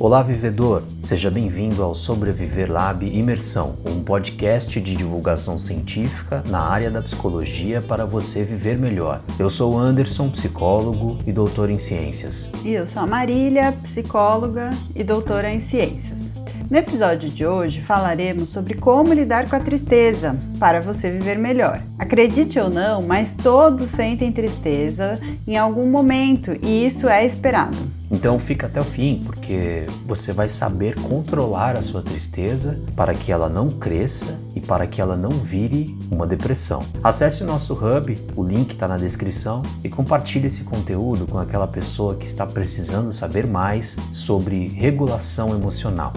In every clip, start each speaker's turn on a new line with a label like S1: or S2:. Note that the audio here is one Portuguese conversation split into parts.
S1: Olá, vivedor! Seja bem-vindo ao Sobreviver Lab Imersão, um podcast de divulgação científica na área da psicologia para você viver melhor. Eu sou Anderson, psicólogo e doutor em ciências.
S2: E eu sou a Marília, psicóloga e doutora em ciências. No episódio de hoje falaremos sobre como lidar com a tristeza para você viver melhor. Acredite ou não, mas todos sentem tristeza em algum momento e isso é esperado.
S1: Então fica até o fim, porque você vai saber controlar a sua tristeza para que ela não cresça e para que ela não vire uma depressão. Acesse o nosso hub, o link está na descrição, e compartilhe esse conteúdo com aquela pessoa que está precisando saber mais sobre regulação emocional.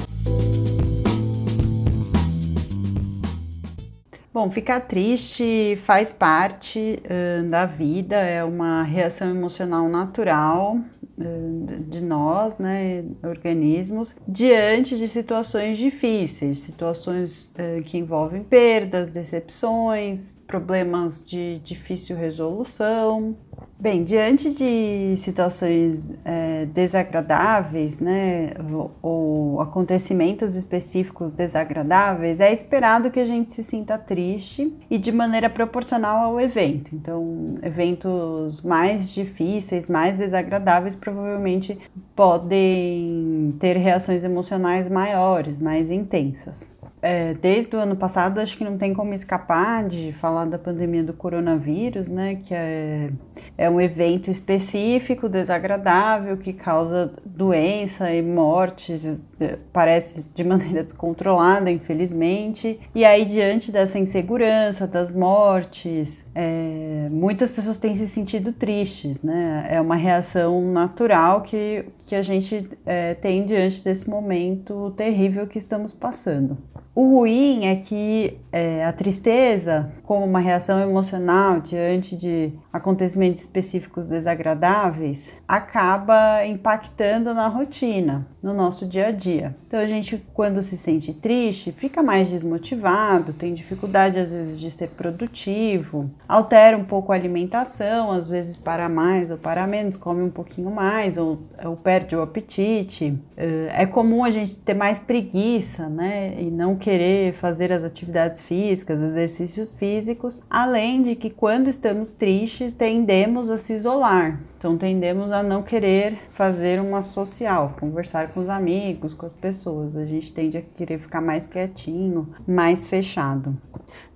S2: Bom, ficar triste faz parte uh, da vida, é uma reação emocional natural de nós, né, organismos, diante de situações difíceis, situações uh, que envolvem perdas, decepções, problemas de difícil resolução. Bem, diante de situações é, desagradáveis, né, ou, ou acontecimentos específicos desagradáveis, é esperado que a gente se sinta triste e de maneira proporcional ao evento. Então, eventos mais difíceis, mais desagradáveis, provavelmente podem ter reações emocionais maiores, mais intensas é, desde o ano passado, acho que não tem como escapar de falar da pandemia do coronavírus, né? Que é, é um evento específico, desagradável, que causa doença e mortes, parece de maneira descontrolada, infelizmente. E aí, diante dessa insegurança, das mortes, é, muitas pessoas têm se sentido tristes, né? É uma reação natural que, que a gente é, tem diante desse momento terrível que estamos passando. O ruim é que é, a tristeza, como uma reação emocional diante de acontecimentos específicos desagradáveis, acaba impactando na rotina, no nosso dia a dia. Então a gente, quando se sente triste, fica mais desmotivado, tem dificuldade às vezes de ser produtivo, altera um pouco a alimentação, às vezes para mais ou para menos, come um pouquinho mais ou, ou perde o apetite. É comum a gente ter mais preguiça, né, e não querer fazer as atividades físicas, exercícios físicos, além de que quando estamos tristes tendemos a se isolar. Então tendemos a não querer fazer uma social, conversar com os amigos, com as pessoas. A gente tende a querer ficar mais quietinho, mais fechado.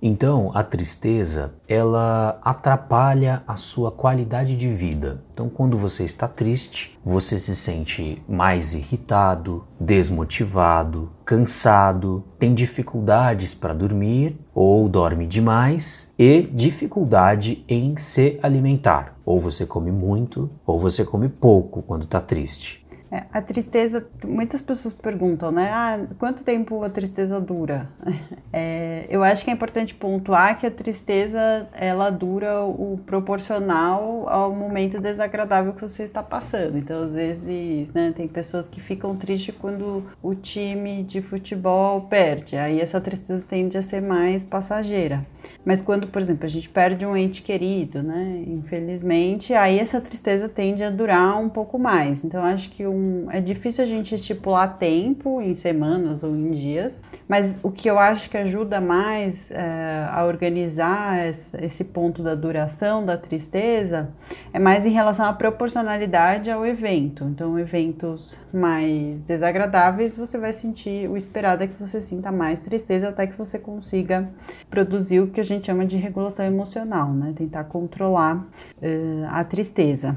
S1: Então, a tristeza, ela atrapalha a sua qualidade de vida. Então, quando você está triste, você se sente mais irritado, desmotivado, cansado, tem dificuldades para dormir ou dorme demais e dificuldade em se alimentar. Ou você come muito ou você come pouco quando está triste.
S2: É, a tristeza, muitas pessoas perguntam, né? Ah, quanto tempo a tristeza dura? É, eu acho que é importante pontuar que a tristeza ela dura o proporcional ao momento desagradável que você está passando. Então, às vezes, né, tem pessoas que ficam tristes quando o time de futebol perde. Aí essa tristeza tende a ser mais passageira. Mas quando, por exemplo, a gente perde um ente querido, né? Infelizmente, aí essa tristeza tende a durar um pouco mais. Então, acho que um, é difícil a gente estipular tempo em semanas ou em dias, mas o que eu acho que ajuda mais é, a organizar esse ponto da duração da tristeza é mais em relação à proporcionalidade ao evento. Então, eventos mais desagradáveis, você vai sentir, o esperado é que você sinta mais tristeza até que você consiga produzir o que a gente chama de regulação emocional, né? Tentar controlar uh, a tristeza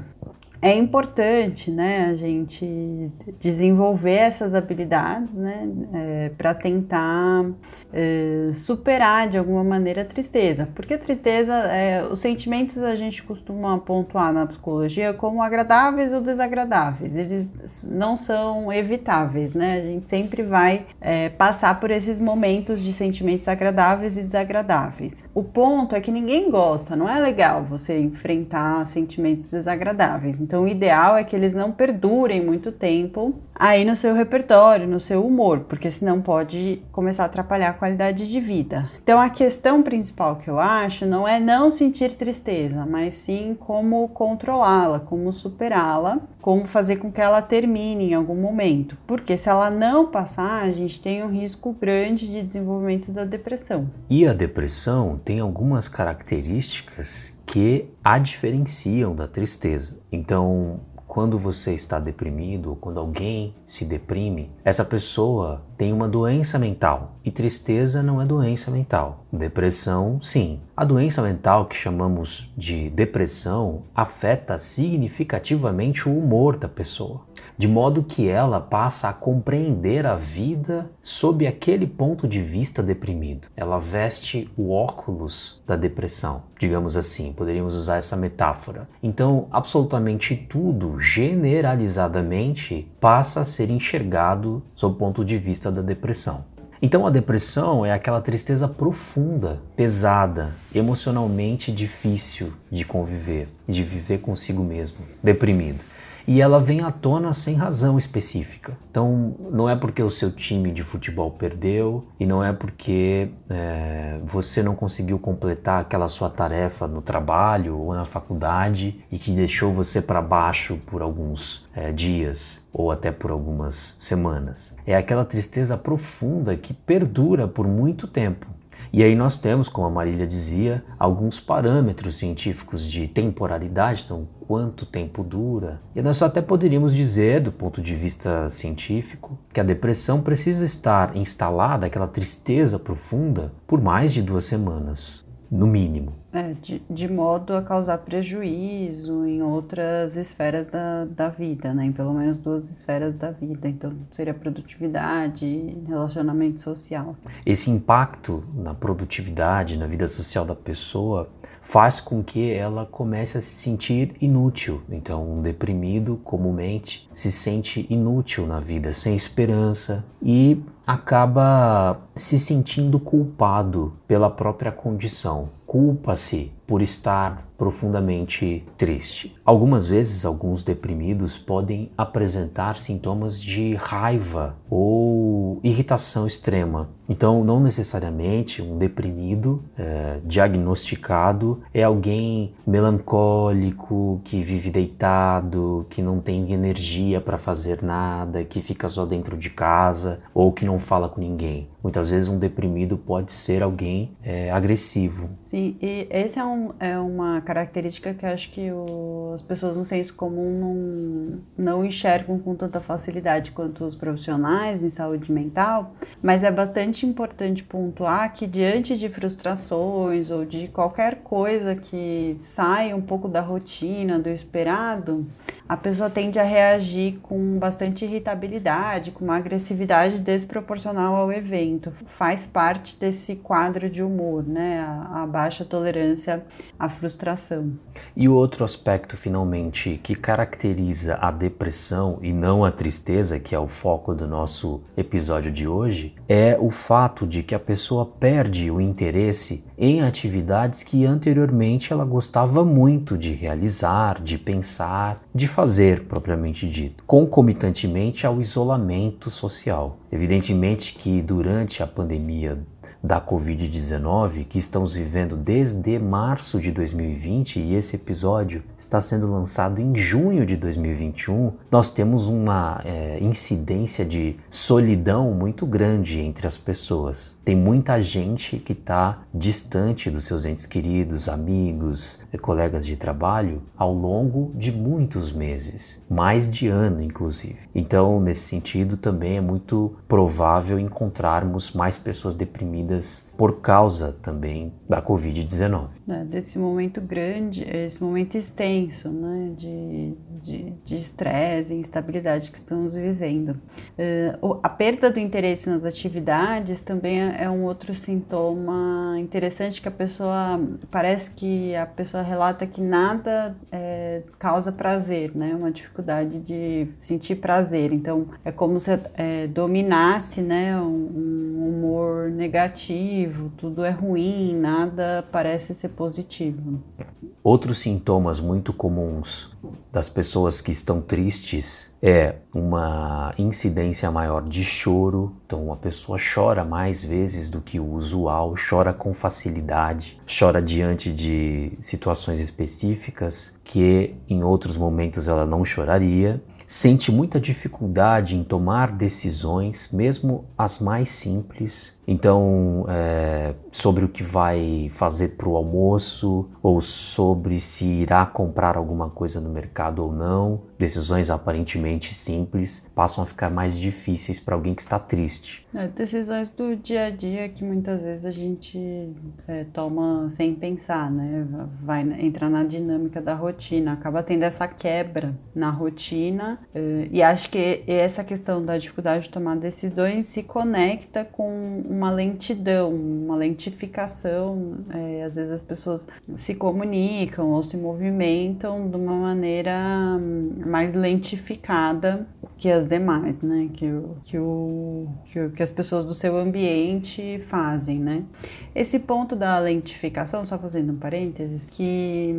S2: é importante, né, a gente desenvolver essas habilidades, né, é, para tentar é, superar de alguma maneira a tristeza, porque a tristeza, é, os sentimentos a gente costuma pontuar na psicologia como agradáveis ou desagradáveis, eles não são evitáveis, né, a gente sempre vai é, passar por esses momentos de sentimentos agradáveis e desagradáveis. O ponto é que ninguém gosta, não é legal você enfrentar sentimentos desagradáveis. Então, o ideal é que eles não perdurem muito tempo aí no seu repertório, no seu humor, porque senão pode começar a atrapalhar a qualidade de vida. Então, a questão principal que eu acho não é não sentir tristeza, mas sim como controlá-la, como superá-la como fazer com que ela termine em algum momento. Porque se ela não passar, a gente tem um risco grande de desenvolvimento da depressão.
S1: E a depressão tem algumas características que a diferenciam da tristeza. Então, quando você está deprimido ou quando alguém se deprime, essa pessoa tem uma doença mental. E tristeza não é doença mental. Depressão, sim. A doença mental que chamamos de depressão afeta significativamente o humor da pessoa de modo que ela passa a compreender a vida sob aquele ponto de vista deprimido. Ela veste o óculos da depressão, digamos assim, poderíamos usar essa metáfora. Então, absolutamente tudo, generalizadamente, passa a ser enxergado sob o ponto de vista da depressão. Então a depressão é aquela tristeza profunda, pesada, emocionalmente difícil de conviver, de viver consigo mesmo, deprimido e ela vem à tona sem razão específica. Então, não é porque o seu time de futebol perdeu e não é porque é, você não conseguiu completar aquela sua tarefa no trabalho ou na faculdade e que deixou você para baixo por alguns é, dias ou até por algumas semanas. É aquela tristeza profunda que perdura por muito tempo. E aí nós temos, como a Marília dizia, alguns parâmetros científicos de temporalidade, então quanto tempo dura. E nós até poderíamos dizer, do ponto de vista científico, que a depressão precisa estar instalada, aquela tristeza profunda, por mais de duas semanas no mínimo.
S2: É, de, de, modo a causar prejuízo em outras esferas da, da vida, né? Em pelo menos duas esferas da vida. Então, seria produtividade e relacionamento social.
S1: Esse impacto na produtividade, na vida social da pessoa, faz com que ela comece a se sentir inútil. Então, um deprimido comumente se sente inútil na vida, sem esperança e acaba se sentindo culpado pela própria condição. Culpa-se por estar profundamente triste. Algumas vezes, alguns deprimidos podem apresentar sintomas de raiva ou irritação extrema. Então, não necessariamente um deprimido é, diagnosticado é alguém melancólico, que vive deitado, que não tem energia para fazer nada, que fica só dentro de casa ou que não fala com ninguém. Muitas vezes, um deprimido pode ser alguém é, agressivo.
S2: Sim, e esse é, um, é uma característica que acho que o, as pessoas no senso comum não, não enxergam com tanta facilidade quanto os profissionais em saúde mental, mas é bastante importante pontuar que diante de frustrações ou de qualquer coisa que sai um pouco da rotina, do esperado, a pessoa tende a reagir com bastante irritabilidade, com uma agressividade desproporcional ao evento. Faz parte desse quadro de humor, né? A, a baixa tolerância à frustração.
S1: E o outro aspecto, finalmente, que caracteriza a depressão e não a tristeza, que é o foco do nosso episódio de hoje, é o fato de que a pessoa perde o interesse em atividades que anteriormente ela gostava muito de realizar, de pensar, de fazer propriamente dito, concomitantemente ao isolamento social. Evidentemente que durante a pandemia da Covid-19 que estamos vivendo desde março de 2020 e esse episódio está sendo lançado em junho de 2021, nós temos uma é, incidência de solidão muito grande entre as pessoas. Tem muita gente que está distante dos seus entes queridos, amigos, colegas de trabalho ao longo de muitos meses, mais de ano inclusive. Então, nesse sentido, também é muito provável encontrarmos mais pessoas deprimidas por causa também da Covid-19.
S2: É, desse momento grande, esse momento extenso né, de estresse e instabilidade que estamos vivendo. Uh, a perda do interesse nas atividades também é, é um outro sintoma interessante que a pessoa, parece que a pessoa relata que nada é, causa prazer, né, uma dificuldade de sentir prazer. Então, é como se é, dominasse né, um, um humor negativo, tudo é ruim, nada parece ser positivo.
S1: Outros sintomas muito comuns das pessoas que estão tristes é uma incidência maior de choro. Então, a pessoa chora mais vezes do que o usual, chora com facilidade, chora diante de situações específicas que em outros momentos ela não choraria sente muita dificuldade em tomar decisões, mesmo as mais simples. Então, é, sobre o que vai fazer para o almoço ou sobre se irá comprar alguma coisa no mercado ou não, decisões aparentemente simples passam a ficar mais difíceis para alguém que está triste.
S2: É, decisões do dia a dia que muitas vezes a gente é, toma sem pensar, né? Vai entrar na dinâmica da rotina, acaba tendo essa quebra na rotina é, e acho que essa questão da dificuldade de tomar decisões se conecta com uma lentidão, uma lentificação. É, às vezes as pessoas se comunicam ou se movimentam de uma maneira mais lentificada que as demais, né? Que, que, o, que, que as pessoas do seu ambiente fazem, né? Esse ponto da lentificação, só fazendo um parênteses, que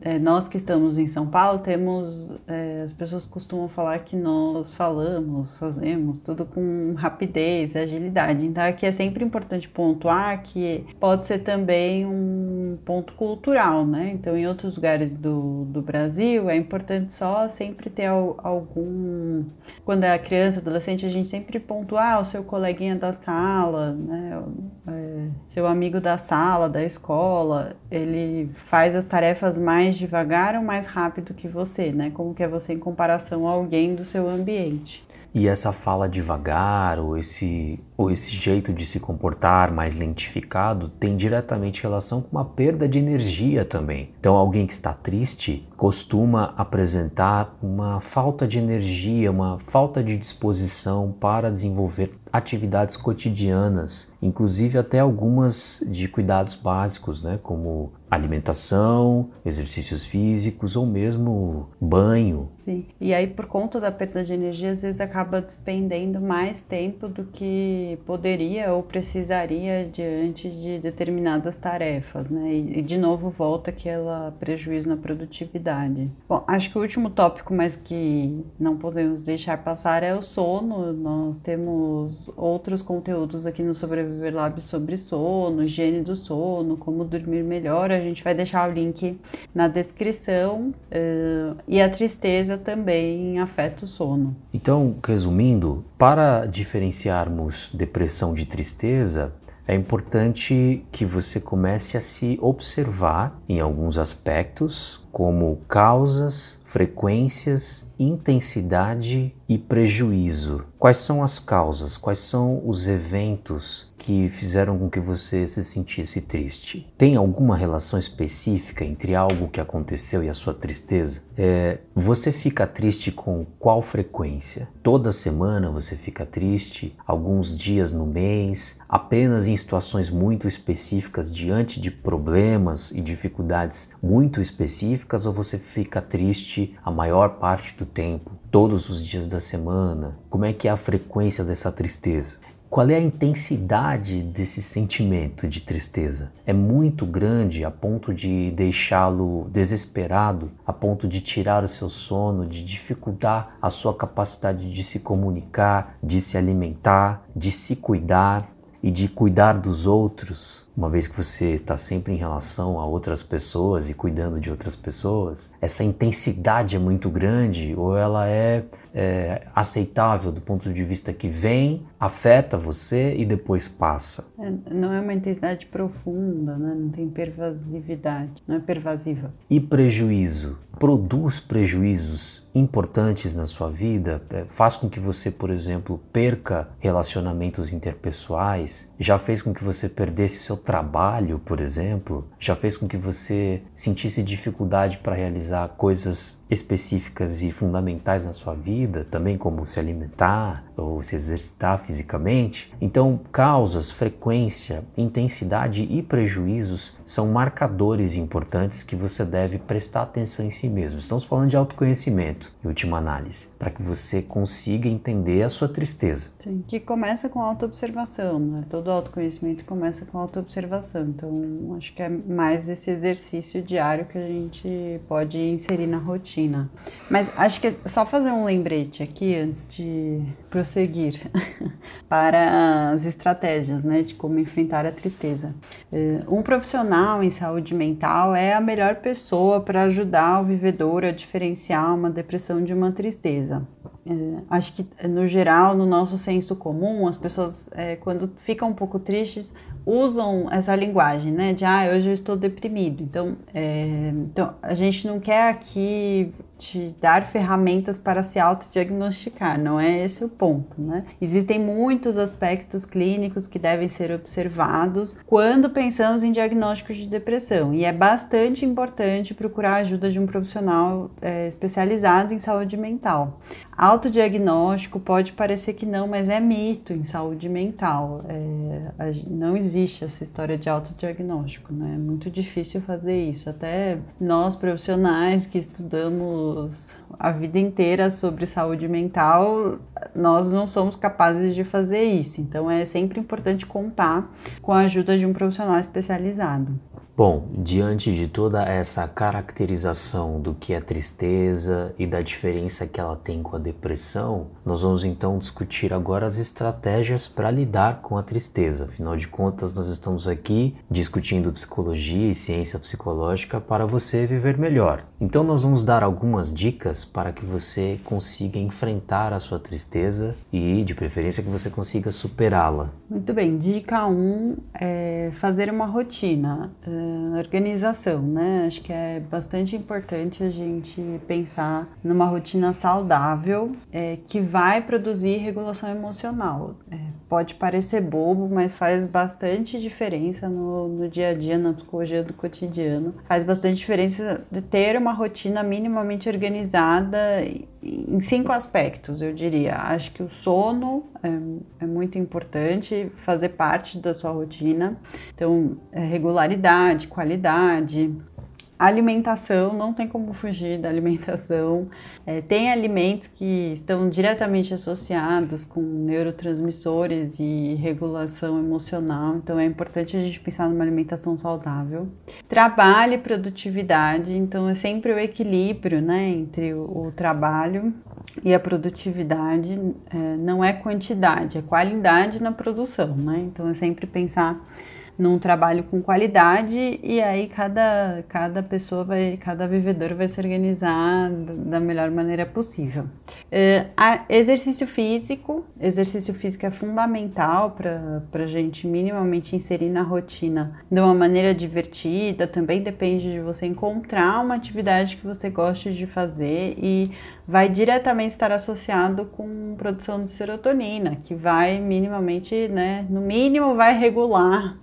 S2: é, nós que estamos em São Paulo temos, é, as pessoas costumam falar que nós falamos, fazemos tudo com rapidez agilidade. Então aqui é sempre importante pontuar que pode ser também um ponto cultural, né? Então em outros lugares do, do Brasil é importante só sempre ter algum. Quando é criança, adolescente, a gente sempre pontuar ah, o seu coleguinha da sala, né? É, seu amigo da sala, da escola, ele faz as tarefas mais devagar ou mais rápido que você, né? Como que é você em comparação a alguém do seu ambiente.
S1: E essa fala devagar ou esse, ou esse jeito de se comportar mais lentificado tem diretamente relação com uma perda de energia também. Então, alguém que está triste costuma apresentar uma falta de energia, uma falta de disposição para desenvolver atividades cotidianas, inclusive até algumas de cuidados básicos, né, como alimentação, exercícios físicos ou mesmo banho.
S2: Sim. E aí por conta da perda de energia, às vezes acaba despendendo mais tempo do que poderia ou precisaria diante de determinadas tarefas, né? E, de novo volta aquela prejuízo na produtividade. Bom, acho que o último tópico, mas que não podemos deixar passar é o sono. Nós temos outros conteúdos aqui no Sobreviver Lab sobre sono, higiene do sono, como dormir melhor. A gente vai deixar o link na descrição. Uh, e a tristeza também afeta o sono.
S1: Então, resumindo, para diferenciarmos depressão de tristeza, é importante que você comece a se observar em alguns aspectos, como causas, frequências, intensidade e prejuízo. Quais são as causas? Quais são os eventos que fizeram com que você se sentisse triste? Tem alguma relação específica entre algo que aconteceu e a sua tristeza? É, você fica triste com qual frequência? Toda semana você fica triste? Alguns dias no mês? Apenas em situações muito específicas, diante de problemas e dificuldades muito específicas? Ou você fica triste a maior parte do tempo, todos os dias da semana? Como é que é a frequência dessa tristeza? Qual é a intensidade desse sentimento de tristeza? É muito grande a ponto de deixá-lo desesperado, a ponto de tirar o seu sono, de dificultar a sua capacidade de se comunicar, de se alimentar, de se cuidar e de cuidar dos outros? Uma vez que você está sempre em relação a outras pessoas e cuidando de outras pessoas, essa intensidade é muito grande ou ela é, é aceitável do ponto de vista que vem, afeta você e depois passa?
S2: É, não é uma intensidade profunda, né? não tem pervasividade, não é pervasiva.
S1: E prejuízo? Produz prejuízos importantes na sua vida? É, faz com que você, por exemplo, perca relacionamentos interpessoais? Já fez com que você perdesse seu trabalho, por exemplo, já fez com que você sentisse dificuldade para realizar coisas específicas e fundamentais na sua vida, também como se alimentar ou se exercitar fisicamente. Então, causas, frequência, intensidade e prejuízos são marcadores importantes que você deve prestar atenção em si mesmo. Estamos falando de autoconhecimento, em última análise, para que você consiga entender a sua tristeza.
S2: Sim, que começa com autoobservação, né? Todo autoconhecimento começa com autoobservação observação. Então, acho que é mais esse exercício diário que a gente pode inserir na rotina. Mas acho que é só fazer um lembrete aqui antes de prosseguir para as estratégias, né, de como enfrentar a tristeza. Eh, um profissional em saúde mental é a melhor pessoa para ajudar o vivedor a diferenciar uma depressão de uma tristeza. É, acho que, no geral, no nosso senso comum, as pessoas, é, quando ficam um pouco tristes, usam essa linguagem, né? De, ah, hoje eu estou deprimido. Então, é, então a gente não quer aqui te dar ferramentas para se autodiagnosticar, não é esse o ponto, né? Existem muitos aspectos clínicos que devem ser observados quando pensamos em diagnóstico de depressão e é bastante importante procurar a ajuda de um profissional é, especializado em saúde mental. Autodiagnóstico pode parecer que não, mas é mito em saúde mental. É, não existe essa história de autodiagnóstico, né? É muito difícil fazer isso. Até nós profissionais que estudamos a vida inteira sobre saúde mental, nós não somos capazes de fazer isso. Então é sempre importante contar com a ajuda de um profissional especializado.
S1: Bom, diante de toda essa caracterização do que é tristeza e da diferença que ela tem com a depressão, nós vamos então discutir agora as estratégias para lidar com a tristeza. Afinal de contas, nós estamos aqui discutindo psicologia e ciência psicológica para você viver melhor. Então, nós vamos dar algumas dicas para que você consiga enfrentar a sua tristeza e, de preferência, que você consiga superá-la.
S2: Muito bem, dica 1 um é fazer uma rotina organização, né? Acho que é bastante importante a gente pensar numa rotina saudável é, que vai produzir regulação emocional. É, pode parecer bobo, mas faz bastante diferença no, no dia a dia, na psicologia do cotidiano. Faz bastante diferença de ter uma rotina minimamente organizada em cinco aspectos, eu diria. Acho que o sono é, é muito importante, fazer parte da sua rotina. Então, é regularidade, qualidade, alimentação, não tem como fugir da alimentação. É, tem alimentos que estão diretamente associados com neurotransmissores e regulação emocional, então é importante a gente pensar numa alimentação saudável. Trabalho e produtividade, então é sempre o equilíbrio né, entre o, o trabalho e a produtividade. É, não é quantidade, é qualidade na produção, né? Então é sempre pensar num trabalho com qualidade e aí cada, cada pessoa vai, cada vivedor vai se organizar da melhor maneira possível. Uh, exercício físico, exercício físico é fundamental para a gente minimamente inserir na rotina de uma maneira divertida, também depende de você encontrar uma atividade que você goste de fazer e vai diretamente estar associado com produção de serotonina, que vai minimamente, né, no mínimo vai regular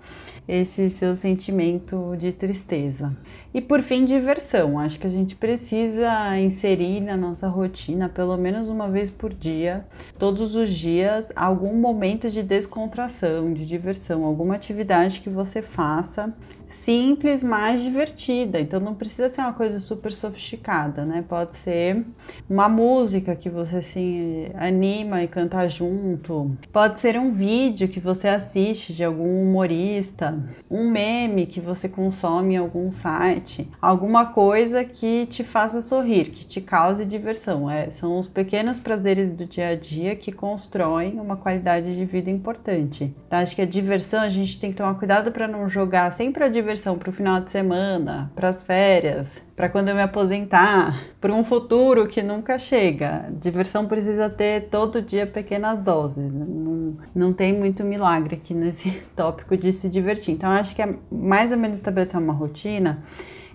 S2: esse seu sentimento de tristeza. E por fim, diversão. Acho que a gente precisa inserir na nossa rotina, pelo menos uma vez por dia, todos os dias, algum momento de descontração, de diversão, alguma atividade que você faça simples, mais divertida. Então não precisa ser uma coisa super sofisticada, né? Pode ser uma música que você se anima e canta junto. Pode ser um vídeo que você assiste de algum humorista, um meme que você consome em algum site, alguma coisa que te faça sorrir, que te cause diversão. É, são os pequenos prazeres do dia a dia que constroem uma qualidade de vida importante. Então, acho que a diversão a gente tem que tomar cuidado para não jogar sempre a diversão para o final de semana, para as férias, para quando eu me aposentar, para um futuro que nunca chega. Diversão precisa ter todo dia pequenas doses. Né? Não, não tem muito milagre aqui nesse tópico de se divertir. Então, acho que é mais ou menos estabelecer uma rotina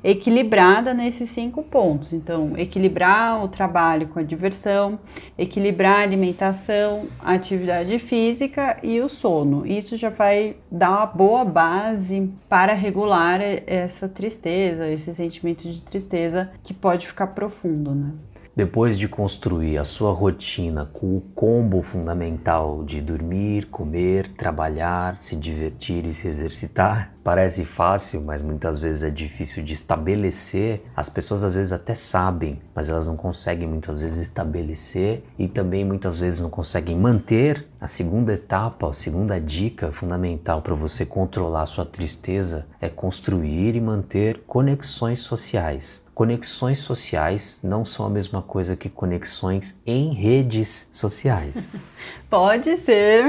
S2: equilibrada nesses cinco pontos. Então, equilibrar o trabalho com a diversão, equilibrar a alimentação, a atividade física e o sono. Isso já vai dar uma boa base para regular essa tristeza, esse sentimento de tristeza que pode ficar profundo, né?
S1: Depois de construir a sua rotina com o combo fundamental de dormir, comer, trabalhar, se divertir e se exercitar, parece fácil, mas muitas vezes é difícil de estabelecer. As pessoas às vezes até sabem, mas elas não conseguem muitas vezes estabelecer e também muitas vezes não conseguem manter. A segunda etapa, a segunda dica fundamental para você controlar a sua tristeza é construir e manter conexões sociais. Conexões sociais não são a mesma coisa que conexões em redes sociais.
S2: Pode ser.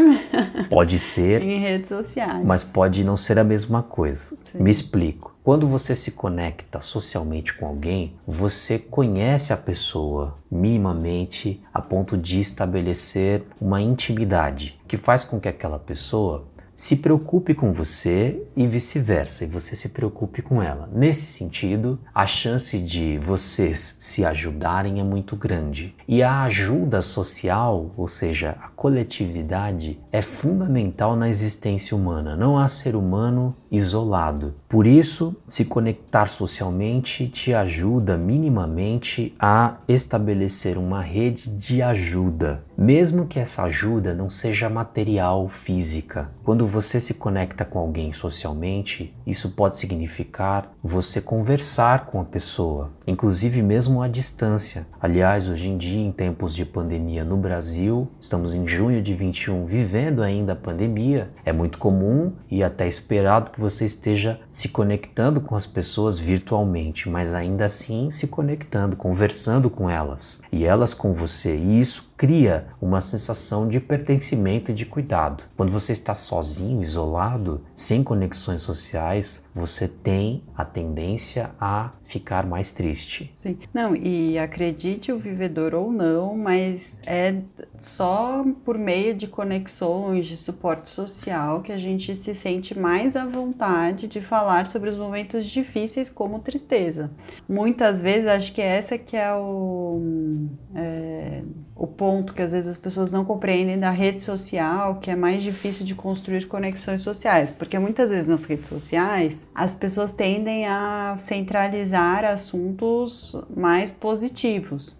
S1: Pode ser.
S2: em redes sociais.
S1: Mas pode não ser a mesma coisa. Sim. Me explico. Quando você se conecta socialmente com alguém, você conhece a pessoa minimamente a ponto de estabelecer uma intimidade que faz com que aquela pessoa se preocupe com você e vice-versa, e você se preocupe com ela. Nesse sentido, a chance de vocês se ajudarem é muito grande. E a ajuda social, ou seja, a coletividade, é fundamental na existência humana. Não há ser humano isolado. Por isso, se conectar socialmente te ajuda minimamente a estabelecer uma rede de ajuda, mesmo que essa ajuda não seja material, física. Quando você se conecta com alguém socialmente, isso pode significar você conversar com a pessoa, inclusive mesmo à distância. Aliás, hoje em dia, em tempos de pandemia no Brasil, estamos em junho de 21, vivendo ainda a pandemia, é muito comum e até esperado que você esteja se conectando com as pessoas virtualmente, mas ainda assim se conectando, conversando com elas e elas com você. E isso cria uma sensação de pertencimento e de cuidado. Quando você está sozinho, isolado, sem conexões sociais, você tem a tendência a ficar mais triste.
S2: Sim. Não, e acredite o vivedor ou não, mas é só por meio de conexões, de suporte social que a gente se sente mais à vontade de falar sobre os momentos difíceis como tristeza. Muitas vezes acho que essa que é o é, o ponto que às vezes as pessoas não compreendem da rede social, que é mais difícil de construir conexões sociais, porque muitas vezes nas redes sociais as pessoas tendem a centralizar assuntos mais positivos.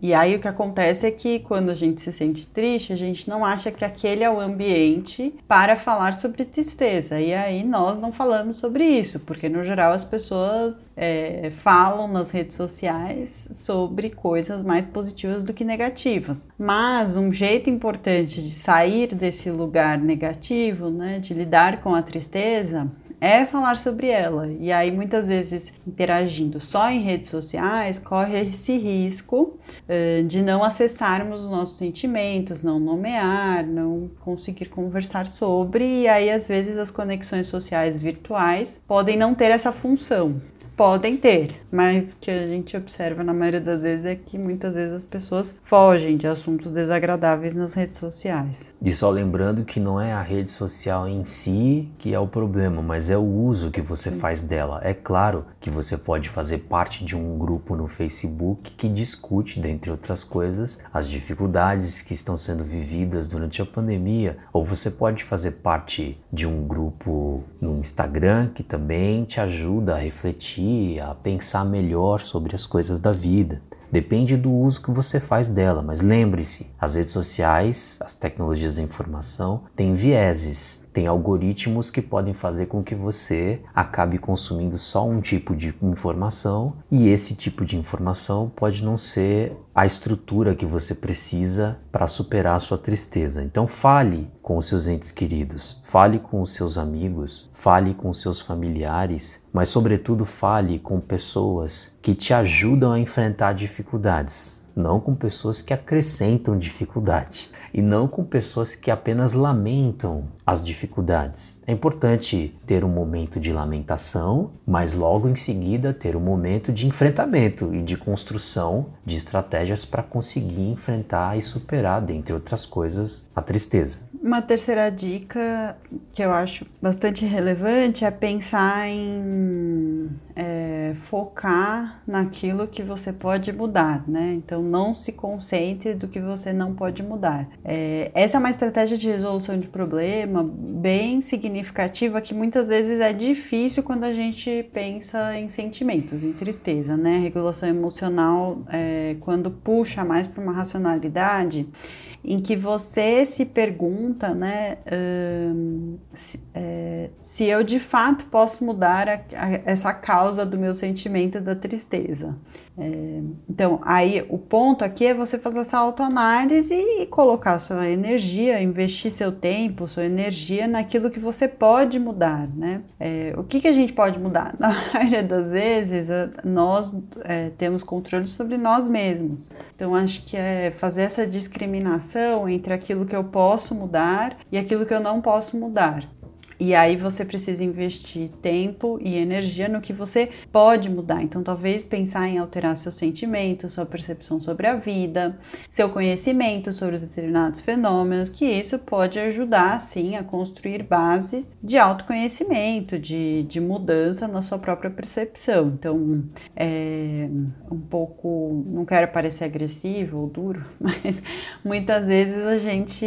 S2: E aí o que acontece é que quando a gente se sente triste, a gente não acha que aquele é o ambiente para falar sobre tristeza. E aí nós não falamos sobre isso, porque no geral as pessoas é, falam nas redes sociais sobre coisas mais positivas do que negativas. Mas um jeito importante de sair desse lugar negativo, né, de lidar com a tristeza, é falar sobre ela. E aí, muitas vezes, interagindo só em redes sociais, corre esse risco uh, de não acessarmos os nossos sentimentos, não nomear, não conseguir conversar sobre. E aí, às vezes, as conexões sociais virtuais podem não ter essa função podem ter, mas que a gente observa na maioria das vezes é que muitas vezes as pessoas fogem de assuntos desagradáveis nas redes sociais.
S1: E só lembrando que não é a rede social em si que é o problema, mas é o uso que você Sim. faz dela. É claro que você pode fazer parte de um grupo no Facebook que discute, dentre outras coisas, as dificuldades que estão sendo vividas durante a pandemia, ou você pode fazer parte de um grupo no Instagram que também te ajuda a refletir a pensar melhor sobre as coisas da vida. Depende do uso que você faz dela, mas lembre-se, as redes sociais, as tecnologias da informação têm vieses, tem algoritmos que podem fazer com que você acabe consumindo só um tipo de informação e esse tipo de informação pode não ser a estrutura que você precisa para superar a sua tristeza. Então fale com os seus entes queridos, fale com os seus amigos, fale com os seus familiares, mas sobretudo fale com pessoas que te ajudam a enfrentar dificuldades não com pessoas que acrescentam dificuldade e não com pessoas que apenas lamentam as dificuldades. É importante ter um momento de lamentação, mas logo em seguida ter um momento de enfrentamento e de construção de estratégias para conseguir enfrentar e superar, dentre outras coisas, a tristeza.
S2: Uma terceira dica que eu acho bastante relevante é pensar em é, focar naquilo que você pode mudar, né? Então não se concentre do que você não pode mudar. É, essa é uma estratégia de resolução de problema bem significativa que muitas vezes é difícil quando a gente pensa em sentimentos, em tristeza, né? regulação emocional, é, quando puxa mais para uma racionalidade em que você se pergunta, né, se, é, se, eu de fato posso mudar a, a, essa causa do meu sentimento da tristeza. É, então, aí o ponto aqui é você fazer essa autoanálise e colocar sua energia, investir seu tempo, sua energia naquilo que você pode mudar, né? É, o que, que a gente pode mudar? Na maioria das vezes, nós é, temos controle sobre nós mesmos. Então, acho que é fazer essa discriminação entre aquilo que eu posso mudar e aquilo que eu não posso mudar. E aí você precisa investir tempo e energia no que você pode mudar. Então, talvez pensar em alterar seu sentimento, sua percepção sobre a vida, seu conhecimento sobre determinados fenômenos, que isso pode ajudar, sim, a construir bases de autoconhecimento, de, de mudança na sua própria percepção. Então, é um pouco, não quero parecer agressivo ou duro, mas muitas vezes a gente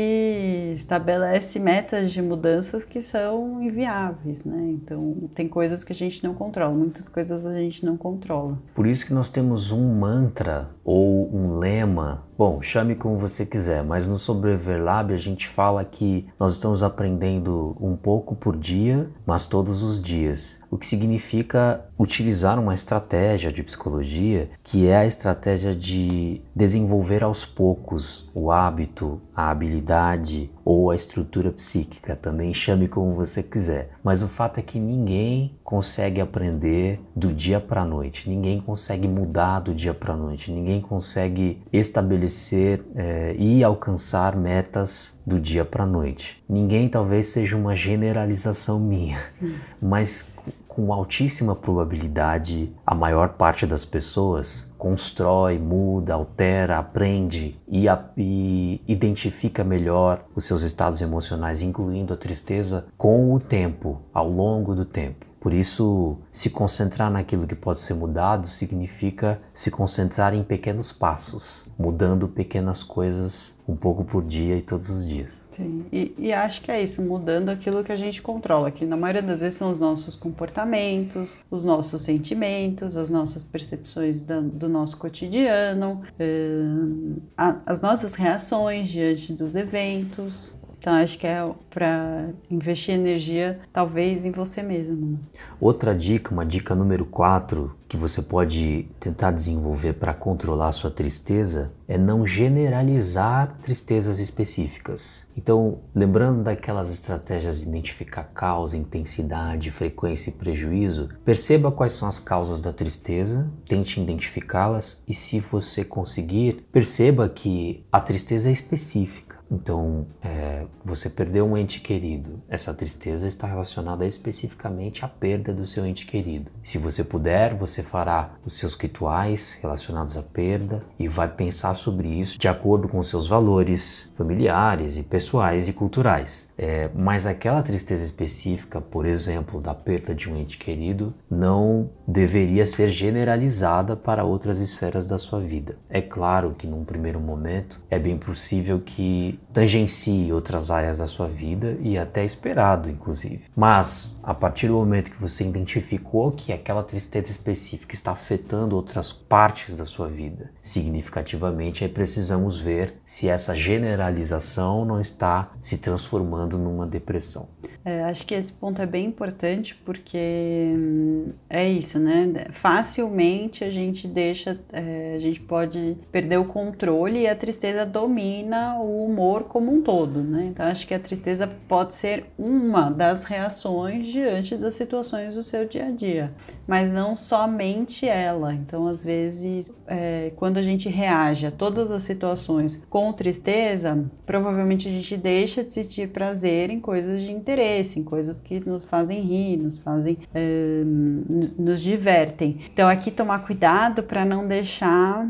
S2: estabelece metas de mudanças que são inviáveis, né? Então tem coisas que a gente não controla, muitas coisas a gente não controla.
S1: Por isso que nós temos um mantra ou um lema Bom, chame como você quiser, mas no Sobreviver Lab a gente fala que nós estamos aprendendo um pouco por dia, mas todos os dias. O que significa utilizar uma estratégia de psicologia que é a estratégia de desenvolver aos poucos o hábito, a habilidade ou a estrutura psíquica, também chame como você quiser. Mas o fato é que ninguém consegue aprender do dia para a noite, ninguém consegue mudar do dia para a noite, ninguém consegue estabelecer é, e alcançar metas do dia para a noite. Ninguém talvez seja uma generalização minha, hum. mas com altíssima probabilidade, a maior parte das pessoas constrói, muda, altera, aprende e, a, e, identifica melhor os seus estados emocionais, incluindo a tristeza, com o tempo, ao longo do tempo. Por isso, se concentrar naquilo que pode ser mudado significa se concentrar em pequenos passos, mudando pequenas coisas um pouco por dia e todos os dias.
S2: Sim, e, e, acho que é isso, mudando aquilo que a gente controla, que na maioria das vezes são os nossos comportamentos, os nossos sentimentos, as nossas percepções da, do nosso cotidiano, uh, a, as nossas reações diante dos eventos. Então acho que é para investir energia talvez em você mesmo.
S1: Outra dica, uma dica número 4 que você pode tentar desenvolver para controlar a sua tristeza é não generalizar tristezas específicas. Então, lembrando daquelas estratégias de identificar causa, intensidade, frequência e prejuízo, perceba quais são as causas da tristeza, tente identificá-las e se você conseguir, perceba que a tristeza é específica então, é, você perdeu um ente querido. Essa tristeza está relacionada especificamente à perda do seu ente querido. Se você puder, você fará os seus rituais relacionados à perda e vai pensar sobre isso de acordo com seus valores familiares e pessoais e culturais. É, mas aquela tristeza específica, por exemplo, da perda de um ente querido, não deveria ser generalizada para outras esferas da sua vida. É claro que num primeiro momento é bem possível que tangencie outras áreas da sua vida e até esperado, inclusive. Mas a partir do momento que você identificou que aquela tristeza específica está afetando outras partes da sua vida significativamente, aí precisamos ver se essa generalização não está se transformando numa depressão.
S2: É, acho que esse ponto é bem importante porque hum, é isso, né? Facilmente a gente deixa, é, a gente pode perder o controle e a tristeza domina o humor como um todo, né? Então acho que a tristeza pode ser uma das reações diante das situações do seu dia a dia, mas não somente ela. Então às vezes, é, quando a gente reage a todas as situações com tristeza, provavelmente a gente deixa de sentir prazer em coisas de interesse interesse, em coisas que nos fazem rir, nos fazem, uh, nos divertem. Então aqui tomar cuidado para não deixar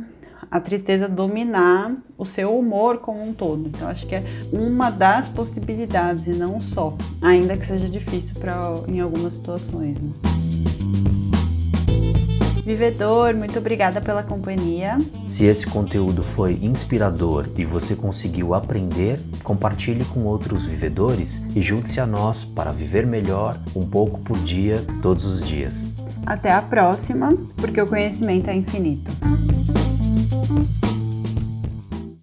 S2: a tristeza dominar o seu humor como um todo. Então acho que é uma das possibilidades e não só, ainda que seja difícil para em algumas situações. Né? Vivedor, muito obrigada pela companhia.
S1: Se esse conteúdo foi inspirador e você conseguiu aprender, compartilhe com outros vivedores e junte-se a nós para viver melhor um pouco por dia, todos os dias.
S2: Até a próxima, porque o conhecimento é infinito.